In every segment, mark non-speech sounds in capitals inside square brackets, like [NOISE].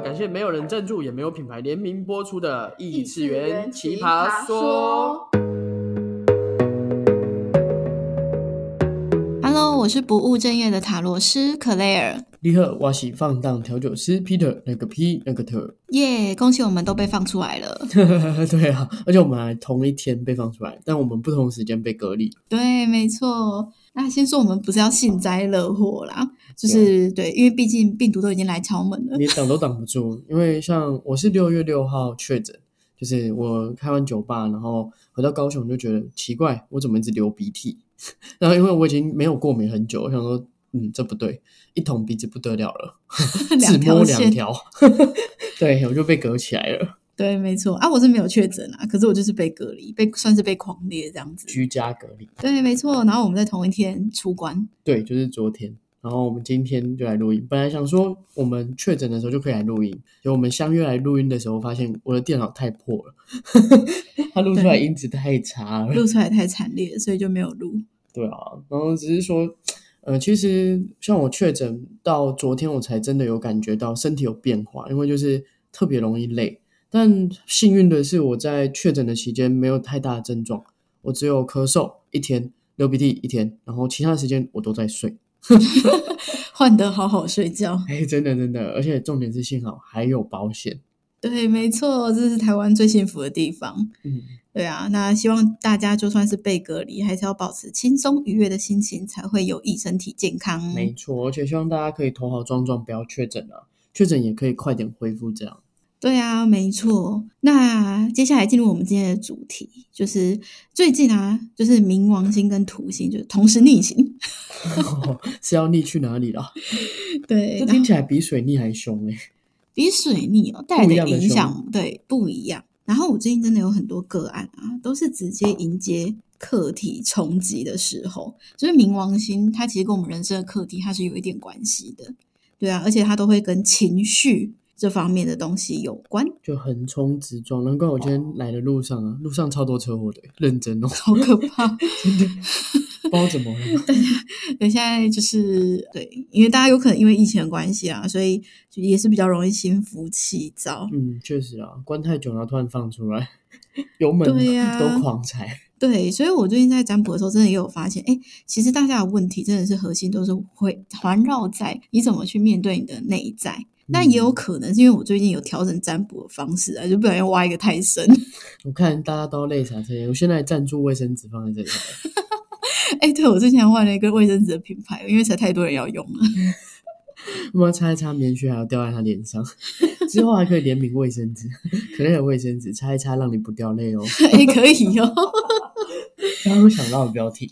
感谢没有人赞助也没有品牌联名播出的异次元奇葩说我是不务正业的塔罗师克莱尔。你好，我是放荡调酒师 Peter，那个 P 那个特。耶恭喜我们都被放出来了。[LAUGHS] 对啊，而且我们还同一天被放出来，但我们不同时间被隔离。对，没错。那先说我们不是要幸灾乐祸啦，就是对，因为毕竟病毒都已经来敲门了。你挡都挡不住。因为像我是六月六号确诊，就是我开完酒吧，然后回到高雄就觉得奇怪，我怎么一直流鼻涕？然后因为我已经没有过敏很久，我想说，嗯，这不对，一捅鼻子不得了了，[LAUGHS] 自两条摸两条，[LAUGHS] 对我就被隔起来了，对，没错啊，我是没有确诊啊，可是我就是被隔离，被算是被狂烈这样子。居家隔离。对，没错。然后我们在同一天出关，对，就是昨天。然后我们今天就来录音，本来想说我们确诊的时候就可以来录音，就我们相约来录音的时候，发现我的电脑太破了，[LAUGHS] 它录出来音质太差了。录出来太惨烈，所以就没有录。对啊，然后只是说，呃，其实像我确诊到昨天，我才真的有感觉到身体有变化，因为就是特别容易累。但幸运的是，我在确诊的期间没有太大的症状，我只有咳嗽一天，流鼻涕一天，然后其他时间我都在睡。[LAUGHS] 换得好好睡觉。哎，真的真的，而且重点是幸好还有保险。对，没错，这是台湾最幸福的地方。嗯，对啊，那希望大家就算是被隔离，还是要保持轻松愉悦的心情，才会有益身体健康。没错，而且希望大家可以头好壮壮，不要确诊啊，确诊也可以快点恢复这样。对啊，没错。那接下来进入我们今天的主题，就是最近啊，就是冥王星跟土星就是同时逆行。[LAUGHS] 是要逆去哪里了？对，听起来比水逆还凶哎、比水逆哦带来的影响对不一样。然后我最近真的有很多个案啊，都是直接迎接课题冲击的时候，就是冥王星，它其实跟我们人生的课题它是有一点关系的，对啊，而且它都会跟情绪这方面的东西有关，就横冲直撞。难怪我今天来的路上啊，路上超多车祸的，认真哦，好可怕。[LAUGHS] 真的不知道怎么了。[LAUGHS] 对，现在就是对，因为大家有可能因为疫情的关系啊，所以就也是比较容易心浮气躁。嗯，确实啊，关太久，然后突然放出来，油门对呀都狂踩。对，所以我最近在占卜的时候，真的也有发现，哎，其实大家的问题真的是核心都是会环绕在你怎么去面对你的内在。那也有可能是因为我最近有调整占卜的方式啊，就不小心挖一个太深。[LAUGHS] 我看大家都累傻这些，我现在赞助卫生纸放在这里，[LAUGHS] 哎，对我之前换了一个卫生纸的品牌，因为实在太多人要用了。[LAUGHS] 我们要擦一擦棉絮，还要掉在他脸上。之后还可以联名卫生纸，可能有卫生纸擦一擦，让你不掉泪哦。哎，可以哦。刚刚想到的标题，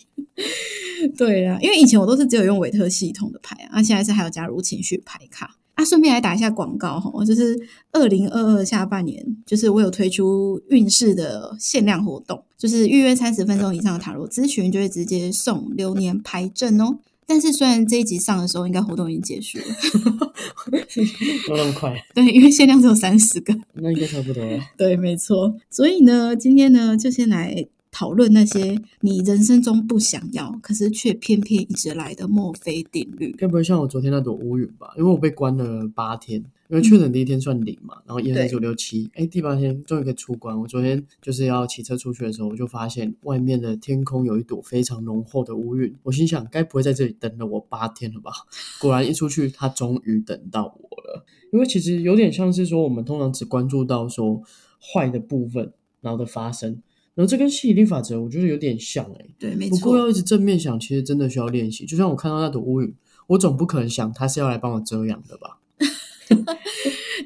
对啊，因为以前我都是只有用韦特系统的牌啊，现在是还有加入情绪牌卡啊。顺便来打一下广告哈，就是二零二二下半年，就是我有推出运势的限量活动，就是预约三十分钟以上的塔罗咨询，就会直接送流年牌阵哦。但是虽然这一集上的时候，应该活动已经结束了，[LAUGHS] 都那么快，对，因为限量只有三十个。那应该差不多了。对，没错。所以呢，今天呢，就先来讨论那些你人生中不想要，可是却偏偏一直来的墨菲定律。该不会像我昨天那朵乌云吧？因为我被关了八天，因为确诊第一天算零嘛，然后一二三四五六七，哎，第八天终于可以出关。我昨天就是要骑车出去的时候，我就发现外面的天空有一朵非常浓厚的乌云。我心想，该不会在这里等了我八天了吧？[LAUGHS] 果然一出去，他终于等到我了。因为其实有点像是说，我们通常只关注到说坏的部分，然后的发生。然后这跟吸引力法则，我觉得有点像哎、对，没错不过。要一直正面想，其实真的需要练习。就像我看到那朵乌云，我总不可能想它是要来帮我遮阳的吧？[LAUGHS]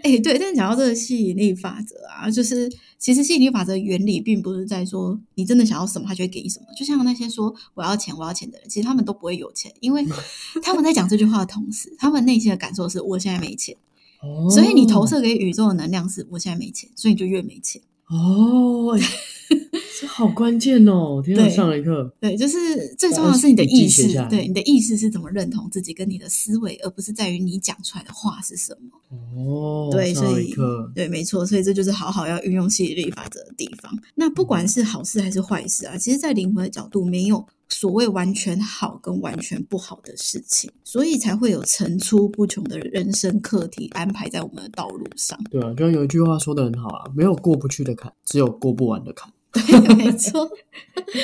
哎、对，但讲到这个吸引力法则啊，就是其实吸引力法则原理并不是在说你真的想要什么，它就会给你什么。就像那些说我要钱，我要钱的人，其实他们都不会有钱，因为 [LAUGHS] 他们在讲这句话的同时，他们内心的感受是我现在没钱，哦所以你投射给宇宙的能量是我现在没钱，所以你就越没钱。哦，[LAUGHS] 这好关键哦！天啊，对上了一课。对，就是最重要的是你的意识对你的意识是怎么认同自己跟你的思维，而不是在于你讲出来的话是什么。哦，对，上所以。对，没错，所以这就是好好要运用吸引力法则的地方。那不管是好事还是坏事啊，其实，在灵魂的角度，没有所谓完全好跟完全不好的事情，所以才会有层出不穷的人生课题安排在我们的道路上。对啊，就像有一句话说的很好啊，没有过不去的坎，只有过不完的坎。[LAUGHS] 对，没错。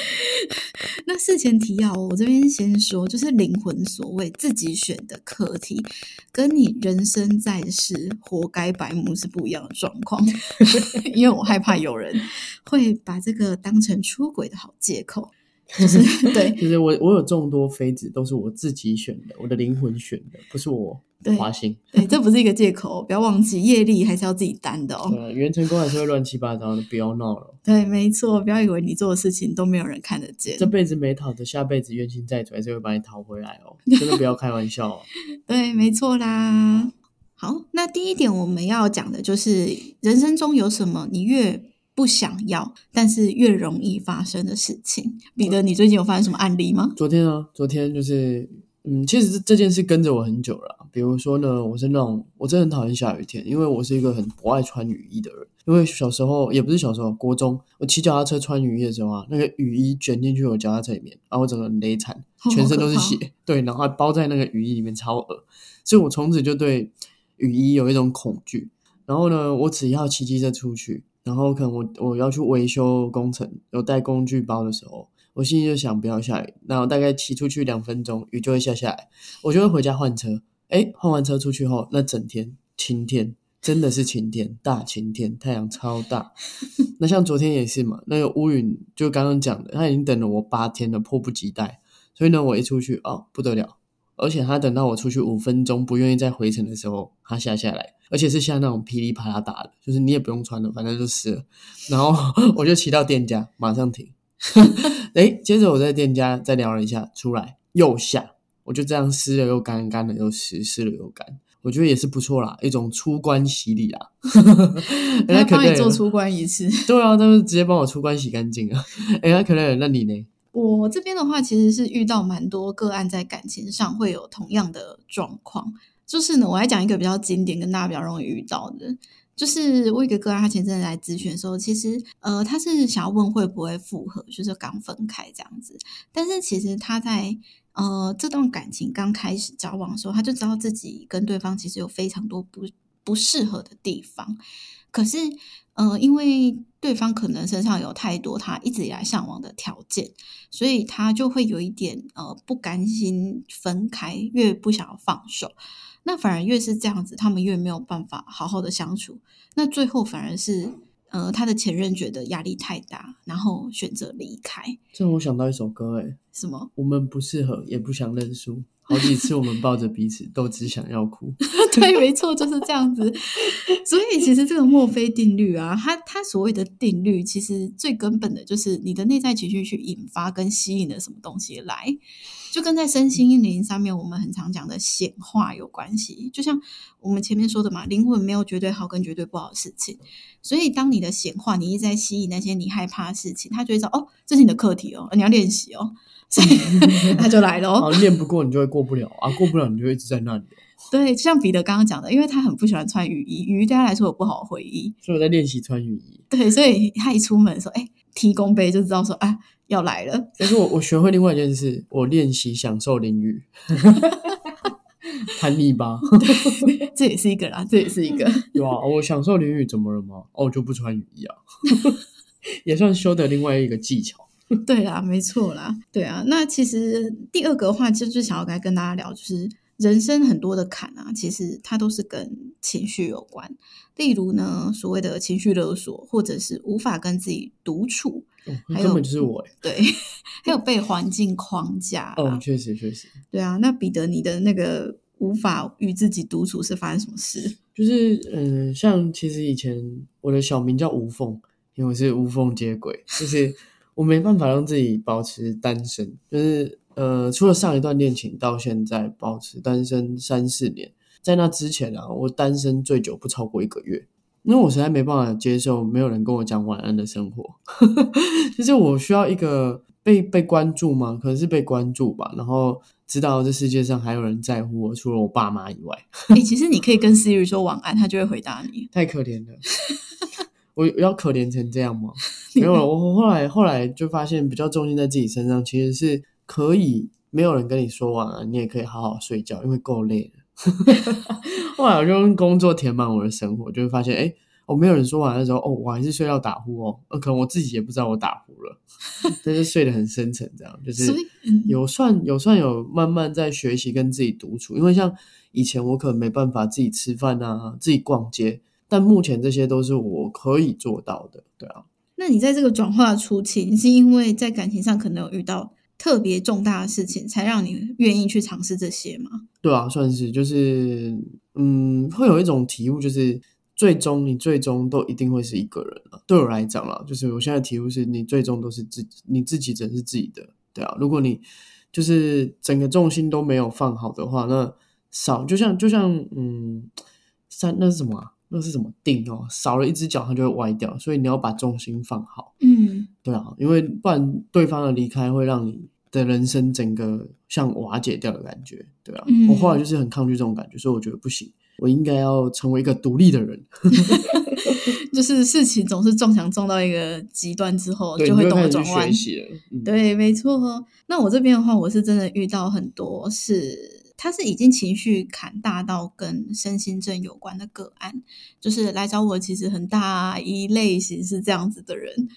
[LAUGHS] 那事前提要哦，我这边先说，就是灵魂所谓自己选的课题，跟你人生在世活该白目是不一样的状况。[LAUGHS] 因为我害怕有人会把这个当成出轨的好借口，就是对就是我，我有众多妃子都是我自己选的，我的灵魂选的，不是我对花心。对，这不是一个借口，不要忘记业力还是要自己担的哦。呃，元成功还是会乱七八糟的，不要闹了。对，没错，不要以为你做的事情都没有人看得见。这辈子没讨的，下辈子冤亲债主还是会把你讨回来哦，真的不要开玩笑哦。[LAUGHS] 对，没错啦。好，那第一点我们要讲的就是人生中有什么你越不想要，但是越容易发生的事情。彼得，你最近有发生什么案例吗？昨天啊，昨天就是，嗯，其实这这件事跟着我很久了啊。比如说呢，我是那种我真的很讨厌下雨天，因为我是一个很不爱穿雨衣的人。因为小时候也不是小时候，国中我骑脚踏车穿雨衣的时候啊，那个雨衣卷进去我脚踏车里面，然后我整个人累惨，[LAUGHS] 全身都是血，对，然后还包在那个雨衣里面，超恶。所以我从此就对雨衣有一种恐惧。然后呢，我只要骑机车出去，然后可能我我要去维修工程，有带工具包的时候，我心里就想不要下雨。然后大概骑出去两分钟，雨就会下下来，我就会回家换车。哎，换完车出去后，那整天晴天，真的是晴天，大晴天，太阳超大。[LAUGHS] 那像昨天也是嘛，那个乌云就刚刚讲的，他已经等了我八天了，迫不及待。所以呢，我一出去哦，不得了。而且他等到我出去五分钟，不愿意再回程的时候，他下下来，而且是下那种噼里啪啦打的，就是你也不用穿了，反正就湿了。然后 [LAUGHS] 我就骑到店家，马上停。[LAUGHS] 诶，接着我在店家再聊了一下，出来又下，我就这样湿了又干，干了又湿，湿了又干。我觉得也是不错啦，一种出关洗礼啦。人 [LAUGHS] 他家可乐帮你做出关一次。对啊，他们直接帮我出关洗干净啊。哎，那可乐，那你呢？我这边的话，其实是遇到蛮多个案在感情上会有同样的状况。就是呢，我来讲一个比较经典，跟大家比较容易遇到的，就是我一个个案，他前阵子来咨询的时候，其实呃，他是想要问会不会复合，就是刚分开这样子。但是其实他在呃这段感情刚开始交往的时候，他就知道自己跟对方其实有非常多不不适合的地方，可是呃，因为对方可能身上有太多他一直以来向往的条件，所以他就会有一点呃不甘心分开，越不想要放手。那反而越是这样子，他们越没有办法好好的相处。那最后反而是呃，他的前任觉得压力太大，然后选择离开。这让我想到一首歌，哎，什么？我们不适合，也不想认输。好几次我们抱着彼此，都只想要哭。[LAUGHS] 对，没错，就是这样子。所以其实这个墨菲定律啊，它它所谓的定律，其实最根本的就是你的内在情绪去引发跟吸引了什么东西来，就跟在身心灵上面我们很常讲的显化有关系。就像我们前面说的嘛，灵魂没有绝对好跟绝对不好的事情，所以当你的显化，你一直在吸引那些你害怕的事情，他就会知道哦，这是你的课题哦，你要练习哦，[LAUGHS] 所以他就来了哦。练不过你就会过不了啊，过不了你就一直在那里。对，就像彼得刚刚讲的，因为他很不喜欢穿雨衣，雨衣对他来说有不好的回忆。所以我在练习穿雨衣。对，所以他一出门说：“哎，提供杯就知道说啊要来了。但是我我学会另外一件事，我练习享受淋雨，攀泥巴。”这也是一个啦，这也是一个。有啊，我享受淋雨怎么了吗？哦，我就不穿雨衣啊，[LAUGHS] 也算修的另外一个技巧。对啦，没错啦，对啊。那其实第二个话就是想要来跟大家聊，就是人生很多的坎啊，其实它都是跟情绪有关。例如呢，所谓的情绪勒索，或者是无法跟自己独处，哦还有根本就是我哎。对，[LAUGHS] 还有被环境框架啦。哦，确实确实，对啊，那彼得，你的那个无法与自己独处是发生什么事？就是嗯、呃像其实以前我的小名叫无缝，因为我是无缝接轨，就是我没办法让自己保持单身，就是呃，除了上一段恋情到现在保持单身三四年，在那之前啊，我单身最久不超过一个月。因为我实在没办法接受没有人跟我讲晚安的生活，[LAUGHS] 就是我需要一个被被关注吗？可能是被关注吧，然后知道这世界上还有人在乎我，除了我爸妈以外。哎、其实你可以跟 Siri 说晚安，他就会回答你。[LAUGHS] 太可怜了，[LAUGHS] 我要可怜成这样吗？没有了，我后来后来就发现，比较重心在自己身上，其实是可以没有人跟你说晚安，你也可以好好睡觉，因为够累了。[LAUGHS] 后来我就用工作填满我的生活，就会发现，哎，我、没有人说晚安的时候，哦，我还是睡到打呼哦，呃，可能我自己也不知道我打呼了，[LAUGHS] 但是睡得很深沉，这样就是有算有算有慢慢在学习跟自己独处，因为像以前我可能没办法自己吃饭啊，自己逛街，但目前这些都是我可以做到的，对啊，那你在这个转化的初期，你是因为在感情上可能有遇到特别重大的事情，才让你愿意去尝试这些吗？对啊，算是就是嗯，会有一种体悟，就是最终你最终都一定会是一个人了。对我来讲啦，就是我现在体悟是你最终都是自己，你自己只是自己的，对啊。如果你就是整个重心都没有放好的话，那少就像就像嗯，三那是什么啊？那是什么定哦？少了一只脚，它就会歪掉，所以你要把重心放好。嗯，对啊，因为不然对方的离开会让你的人生整个像瓦解掉的感觉，对啊。嗯我后来就是很抗拒这种感觉，所以我觉得不行，我应该要成为一个独立的人，[LAUGHS] 就是事情总是撞墙撞到一个极端之后，就会懂得转弯对，没错。那我这边的话，我是真的遇到很多是，他是已经情绪砍大到跟身心症有关的个案，就是来找我，其实很大一类型是这样子的人。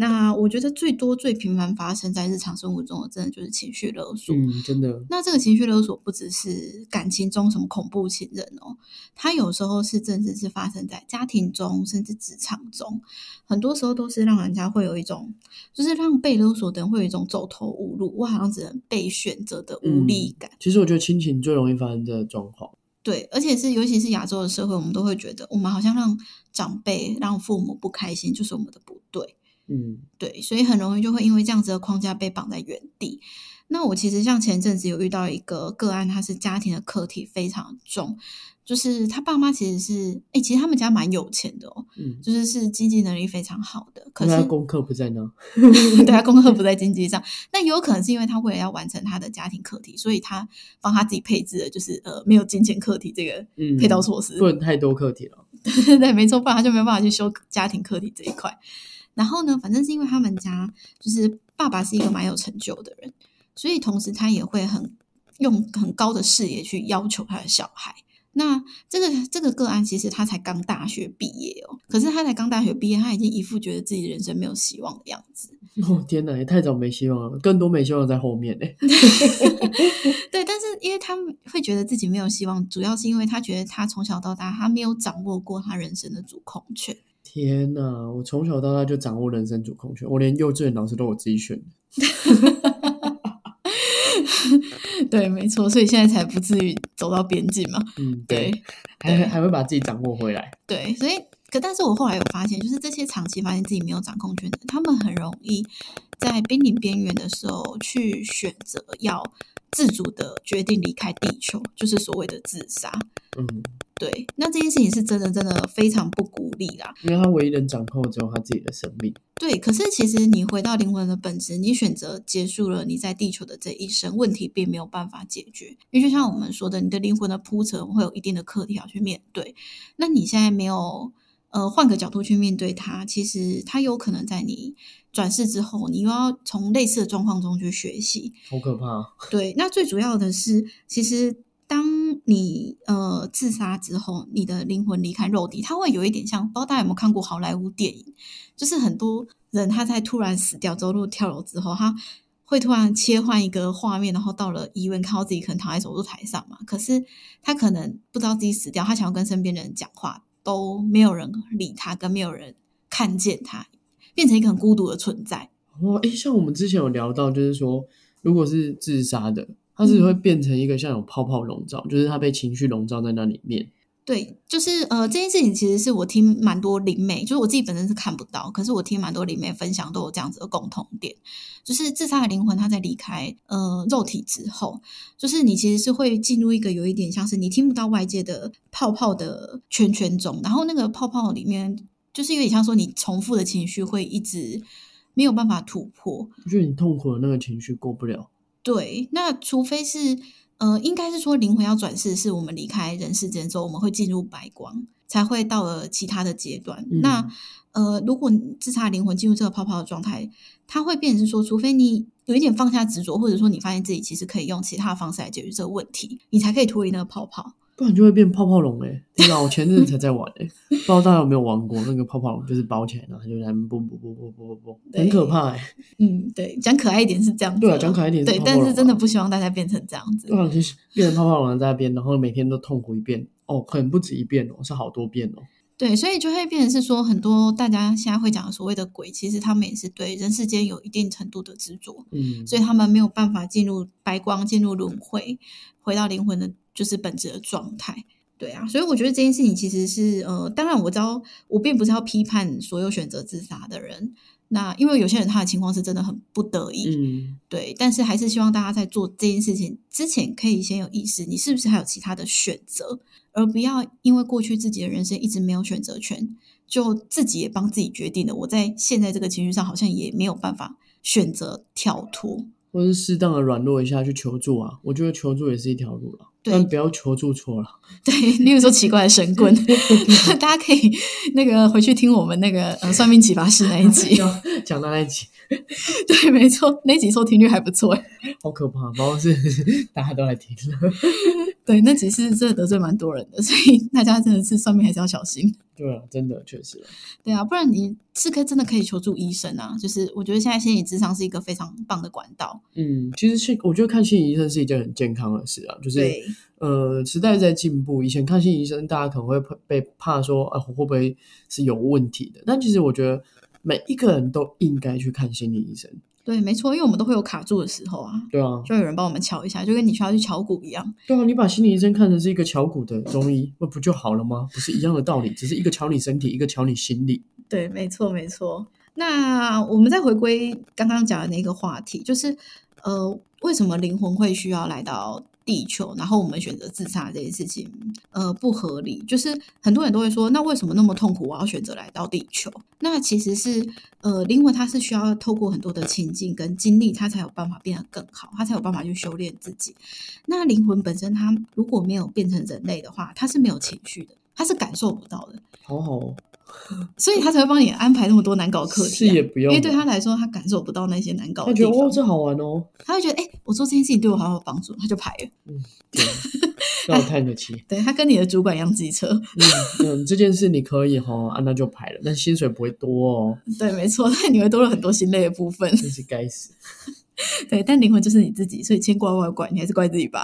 那我觉得最多最频繁发生在日常生活中的，真的就是情绪勒索。嗯，真的，那这个情绪勒索不只是感情中什么恐怖情人哦，它有时候是真正是发生在家庭中，甚至职场中，很多时候都是让人家会有一种，就是让被勒索的人会有一种走投无路，我好像只能被选择的无力感。其实我觉得亲情最容易发生这个状况。对，而且是尤其是亚洲的社会，我们都会觉得我们好像让长辈、让父母不开心，就是我们的不对。嗯对，所以很容易就会因为这样子的框架被绑在原地。那我其实像前阵子有遇到一个个案，他是家庭的课题非常重，就是他爸妈其实是，哎、其实他们家蛮有钱的哦，嗯，就是是经济能力非常好的，可是他功课不在那。[LAUGHS] 对他功课不在经济上，那也有可能是因为他为了要完成他的家庭课题，所以他帮他自己配置的就是呃没有金钱课题这个嗯配套措施，不能太多课题了。[LAUGHS] 对，没错，不然他就没有办法去修家庭课题这一块。然后呢，反正是因为他们家就是爸爸是一个蛮有成就的人，所以同时他也会很用很高的视野去要求他的小孩。那这个这个个案其实他才刚大学毕业哦，可是他才刚大学毕业，他已经一副觉得自己人生没有希望的样子。[LAUGHS] 哦天哪，也太早没希望了，更多没希望在后面呢。[LAUGHS] 对，但是因为他会觉得自己没有希望，主要是因为他觉得他从小到大他没有掌握过他人生的主控权。天哪，我从小到大就掌握人生主控权，我连幼稚园老师都我自己选的。[LAUGHS] 对，没错，所以现在才不至于走到边境嘛。嗯，对对，还还会把自己掌握回来。对，所以可但是我后来有发现，就是这些长期发现自己没有掌控权的人，他们很容易在濒临边缘的时候去选择要自主的决定离开地球，就是所谓的自杀。嗯，对，那这件事情是真的真的非常不鼓励啦。因为他唯一能掌控的只有他自己的生命。对，可是其实你回到灵魂的本质，你选择结束了你在地球的这一生，问题并没有办法解决。因为就像我们说的，你的灵魂的铺陈会有一定的课题要去面对。那你现在没有呃换个角度去面对它，其实它有可能在你转世之后，你又要从类似的状况中去学习。好可怕！[LAUGHS] 对，那最主要的是，其实当你呃自杀之后，你的灵魂离开肉体，它会有一点像，不知道大家有没有看过好莱坞电影，就是很多人他在突然死掉走路跳楼之后，他会突然切换一个画面，然后到了医院，看到自己可能躺在手术台上嘛，可是他可能不知道自己死掉，他想要跟身边的人讲话，都没有人理他，跟没有人看见他，变成一个很孤独的存在。哦，诶，像我们之前有聊到，就是说，如果是自杀的，他是会变成一个像有泡泡笼罩，就是他被情绪笼罩在那里面。对，就是呃，这件事情其实是我听蛮多灵媒，就是我自己本身是看不到，可是我听蛮多灵媒分享都有这样子的共同点，就是自杀的灵魂他在离开呃肉体之后，就是你其实是会进入一个有一点像是你听不到外界的泡泡的圈圈中，然后那个泡泡里面就是有点像说你重复的情绪会一直没有办法突破，就是你痛苦的那个情绪过不了。对，那除非是。呃，应该是说灵魂要转世，是我们离开人世间之后，我们会进入白光，才会到了其他的阶段。那呃，如果自杀灵魂进入这个泡泡的状态，它会变成是说，除非你有一点放下执着，或者说你发现自己其实可以用其他方式来解决这个问题，你才可以脱离那个泡泡。不然就会变泡泡龙哎！天哪，我前阵子才在玩哎，[LAUGHS] 不知道大家有没有玩过那个泡泡龙，就是包起来，然后就在啵啵啵啵啵啵啵，很可怕哎。嗯，对，讲可爱一点是这样子。对啊，讲可爱一点。对，但是真的不希望大家变成这样子。对啊，就是变成泡泡龙在那边，然后每天都痛苦一遍哦，可能不止一遍哦，是好多遍哦。对，所以就会变成是说，很多大家现在会讲的所谓的鬼，其实他们也是对人世间有一定程度的执着，嗯，所以他们没有办法进入白光，进入轮回，回到灵魂的就是本质的状态。对啊，所以我觉得这件事情其实是呃，当然我知道我并不是要批判所有选择自杀的人，那因为有些人他的情况是真的很不得已，嗯，对，但是还是希望大家在做这件事情之前，可以先有意识，你是不是还有其他的选择，而不要因为过去自己的人生一直没有选择权，就自己也帮自己决定了，我在现在这个情绪上好像也没有办法选择跳脱。或是适当的软弱一下去求助啊，我觉得求助也是一条路了，但不要求助错了。[LAUGHS] 对，例如说奇怪的神棍，[LAUGHS] 大家可以那个回去听我们那个呃算命启发师那一集，[LAUGHS] 讲到那一集。对，没错，那集收听率还不错，好可怕，包括是大家都来听了。对，那集是真的得罪蛮多人的，所以 [LAUGHS] 大家真的是算命还是要小心。对啊，真的确实。对啊，不然你是可以真的可以求助医生啊。就是我觉得现在心理智商是一个非常棒的管道。嗯，其实是我觉得看心理医生是一件很健康的事啊。就是呃，时代在进步，以前看心理医生大家可能会被怕说啊会不会是有问题的，但其实我觉得每一个人都应该去看心理医生。对，没错，因为我们都会有卡住的时候啊。对啊，就有人帮我们敲一下，就跟你需要去敲鼓一样。对啊，你把心理医生看成是一个敲鼓的中医，那不就好了吗？不是一样的道理，只是一个敲你身体，一个敲你心理。对，没错，没错。那我们再回归刚刚讲的那个话题，就是呃，为什么灵魂会需要来到？地球，然后我们选择自杀这件事情，呃，不合理。就是很多人都会说，那为什么那么痛苦，我要选择来到地球？那其实是，呃，灵魂它是需要透过很多的情境跟经历，它才有办法变得更好，它才有办法去修炼自己。那灵魂本身，它如果没有变成人类的话，它是没有情绪的，它是感受不到的。好好。所以他才会帮你安排那么多难搞课题，是也不用，因为对他来说，他感受不到那些难搞。他觉得哦，这好玩哦，他会觉得哎，我做这件事情对我好有帮助，他就排了。嗯，[LAUGHS] 让我叹个气。[LAUGHS] 对他跟你的主管一样机车。嗯嗯，这件事你可以哈，啊那就排了，但薪水不会多哦。对，没错，但你会多了很多心累的部分。真是该死。[LAUGHS] 对，但灵魂就是你自己，所以千怪万怪，你还是怪自己吧。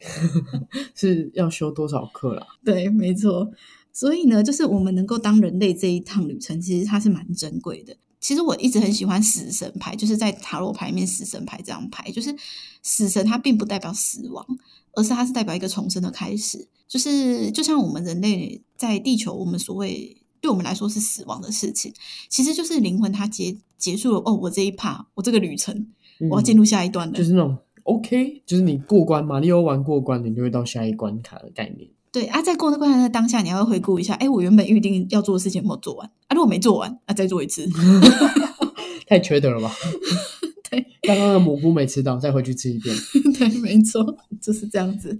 [LAUGHS] 是要修多少课啦？[LAUGHS] 对，没错。所以呢，就是我们能够当人类这一趟旅程，其实它是蛮珍贵的。其实我一直很喜欢死神牌，就是在塔罗牌里面死神牌这张牌，就是死神它并不代表死亡，而是它是代表一个重生的开始。就是就像我们人类在地球，我们所谓对我们来说是死亡的事情，其实就是灵魂它结结束了。哦，我这一趴，我这个旅程，我要进入下一段了。就是那种 OK，就是你过关，马里奥玩过关，你就会到下一关卡的概念。对啊，在过那关的当下，你要回顾一下，哎，我原本预定要做的事情有没有做完？啊，如果没做完，啊再做一次 [LAUGHS] [LAUGHS] 太缺德了吧？[LAUGHS] 对，刚刚的蘑菇没吃到，再回去吃一遍。对，没错，就是这样子。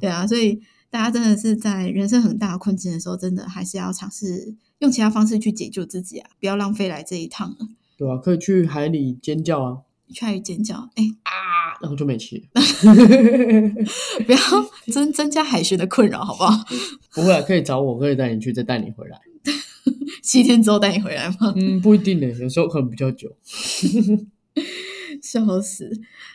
对啊，所以大家真的是在人生很大的困境的时候，真的还是要尝试用其他方式去解救自己啊，不要浪费来这一趟了。对啊，可以去海里尖叫啊！去海里尖叫，哎啊！然后就没气，不要 [LAUGHS] 增增加海巡的困扰，好不好？[LAUGHS] 不会，可以找我，可以带你去，再带你回来。[LAUGHS] 七天之后带你回来吗？嗯，不一定呢，有时候可能比较久。笑死！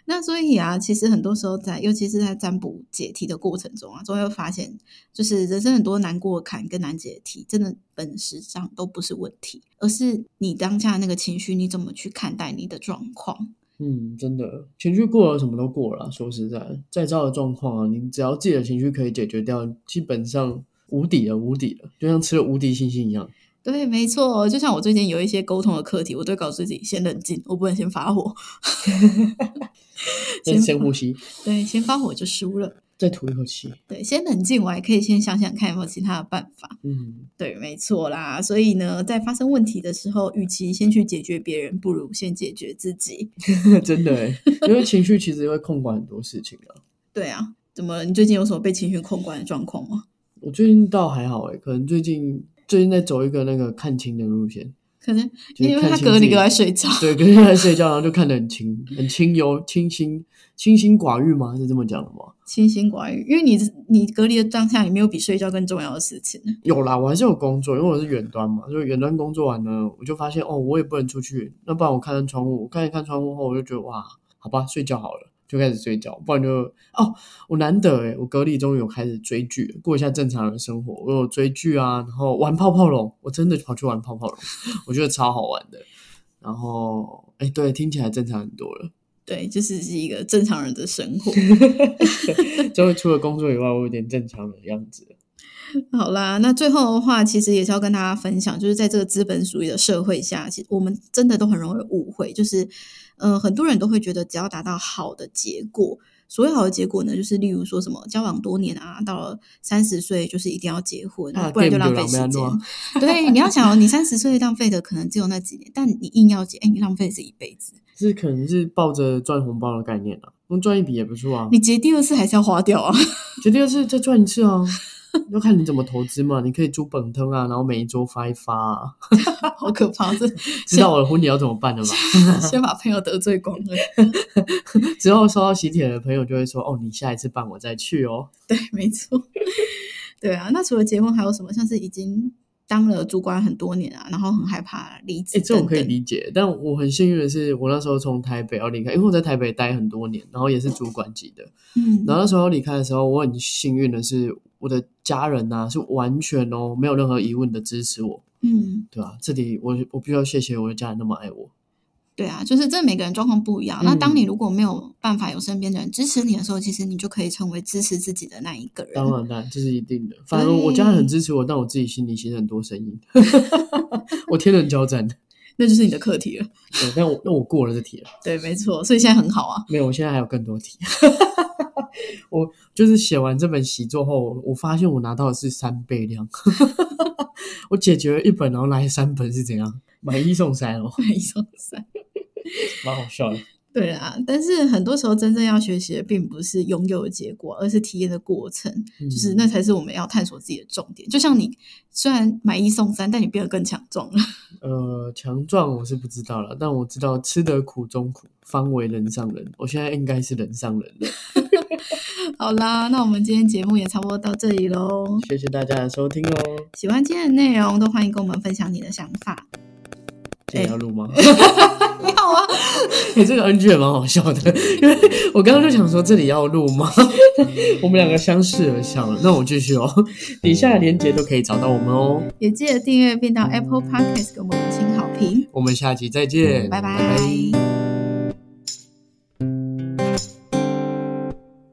那所以啊，其实很多时候在，尤其是在占卜解题的过程中啊，终会发现，就是人生很多难过坎跟难解的题，真的本质上都不是问题，而是你当下那个情绪，你怎么去看待你的状况。嗯，真的，情绪过了，什么都过了。说实在，再糟的状况啊，你只要自己的情绪可以解决掉，基本上无敌了，无敌了，就像吃了无敌星星一样。对，没错，就像我最近有一些沟通的课题，我都告诉自己先冷静，我不能先发火，[LAUGHS] 先深呼吸，[LAUGHS] 对，先发火就输了。再吐一口气，对，先冷静，我还可以先想想看有没有其他的办法。嗯，对，没错啦。所以呢，在发生问题的时候，与其先去解决别人，不如先解决自己。[LAUGHS] 真的欸，因为情绪其实会控管很多事情的。[LAUGHS] 对啊，怎么了？你最近有什么被情绪控管的状况吗？我最近倒还好诶，可能最近最近在走一个那个看清的路线。可能就是因为他隔离都在睡觉。对，隔离在睡觉，然后就看得很清，很清幽、清新、清心寡欲吗？是这么讲的吗？清心寡欲，因为你你隔离的当下，也没有比睡觉更重要的事情。有啦，我还是有工作，因为我是远端嘛，所以远端工作完呢，我就发现哦，我也不能出去，那不然我看看窗户，我看一看窗户后，我就觉得哇，好吧，睡觉好了，就开始睡觉，不然就哦，我难得诶，我隔离终于有开始追剧了，过一下正常的生活，我有追剧啊，然后玩泡泡龙，我真的跑去玩泡泡龙，[LAUGHS] 我觉得超好玩的，然后哎，对，听起来正常很多了。对，就是是一个正常人的生活。[LAUGHS] 就除了工作以外，我有点正常的样子。[LAUGHS] 好啦，那最后的话，其实也是要跟大家分享，就是在这个资本主义的社会下，其实我们真的都很容易误会，就是呃，很多人都会觉得只要达到好的结果，所谓好的结果呢，就是例如说什么交往多年啊，到了三十岁就是一定要结婚，啊不然就浪费时间对你要想哦，你三十岁浪费的可能只有那几年，但你硬要结，哎，你浪费的是一辈子。是可能是抱着赚红包的概念啊，能赚一笔也不错啊。你结第二次还是要花掉啊。结第二次再赚一次啊，[LAUGHS] 要看你怎么投资嘛。你可以租本腾啊，然后每一周发一发啊。[LAUGHS] 好可怕！这 [LAUGHS] 知道我的婚礼要怎么办了吧？先把朋友得罪光了。之后收到喜帖的朋友就会说：“哦，你下一次办我再去哦。对，没错。对啊，那除了结婚还有什么？像是已经当了主管很多年啊，然后很害怕离”职哎，这我可以理解，但我很幸运的是，我那时候从台北要离开，因为我在台北待很多年，然后也是主管级的。嗯，然后那时候要离开的时候，我很幸运的是，我的家人呐、是完全哦没有任何疑问的支持我，嗯，对吧、这里我我必须要谢谢我的家人那么爱我。对啊，就是这每个人状况不一样。那当嗯你如果没有办法有身边的人支持你的时候，其实你就可以成为支持自己的那一个人。当然，当然这是一定的。反正我家人很支持我，但我自己心里其实很多声音，[LAUGHS] 我天人交战。[LAUGHS] 那就是你的课题了。对，但我那我过了这题了，对，没错。所以现在很好啊。没有，我现在还有更多题。[LAUGHS] 我就是写完这本习作后，我发现我拿到的是三倍量。我解决了一本，然后拿三本是怎样？买一送三哦，买一送三。蛮好笑的。[LAUGHS] 对啊，但是很多时候真正要学习的并不是拥有的结果，而是体验的过程，就是嗯那才是我们要探索自己的重点。就像你虽然买一送三，但你变得更强壮了。[LAUGHS] 呃，强壮我是不知道了，但我知道吃得苦中苦，方为人上人。我现在应该是人上人了。[LAUGHS] 好啦，那我们今天节目也差不多到这里喽。谢谢大家的收听哦。喜欢今天的内容，都欢迎跟我们分享你的想法。现在要录吗？[LAUGHS] 要啊，你、[LAUGHS] 这个 NG 也蛮好笑的，因为我刚刚就想说这里要录吗？[LAUGHS] 我们两个相视而笑了。那我继续哦，底下的链接都可以找到我们哦。也记得订阅并到 Apple Podcast 给我们五星好评。我们下期再见，拜拜拜拜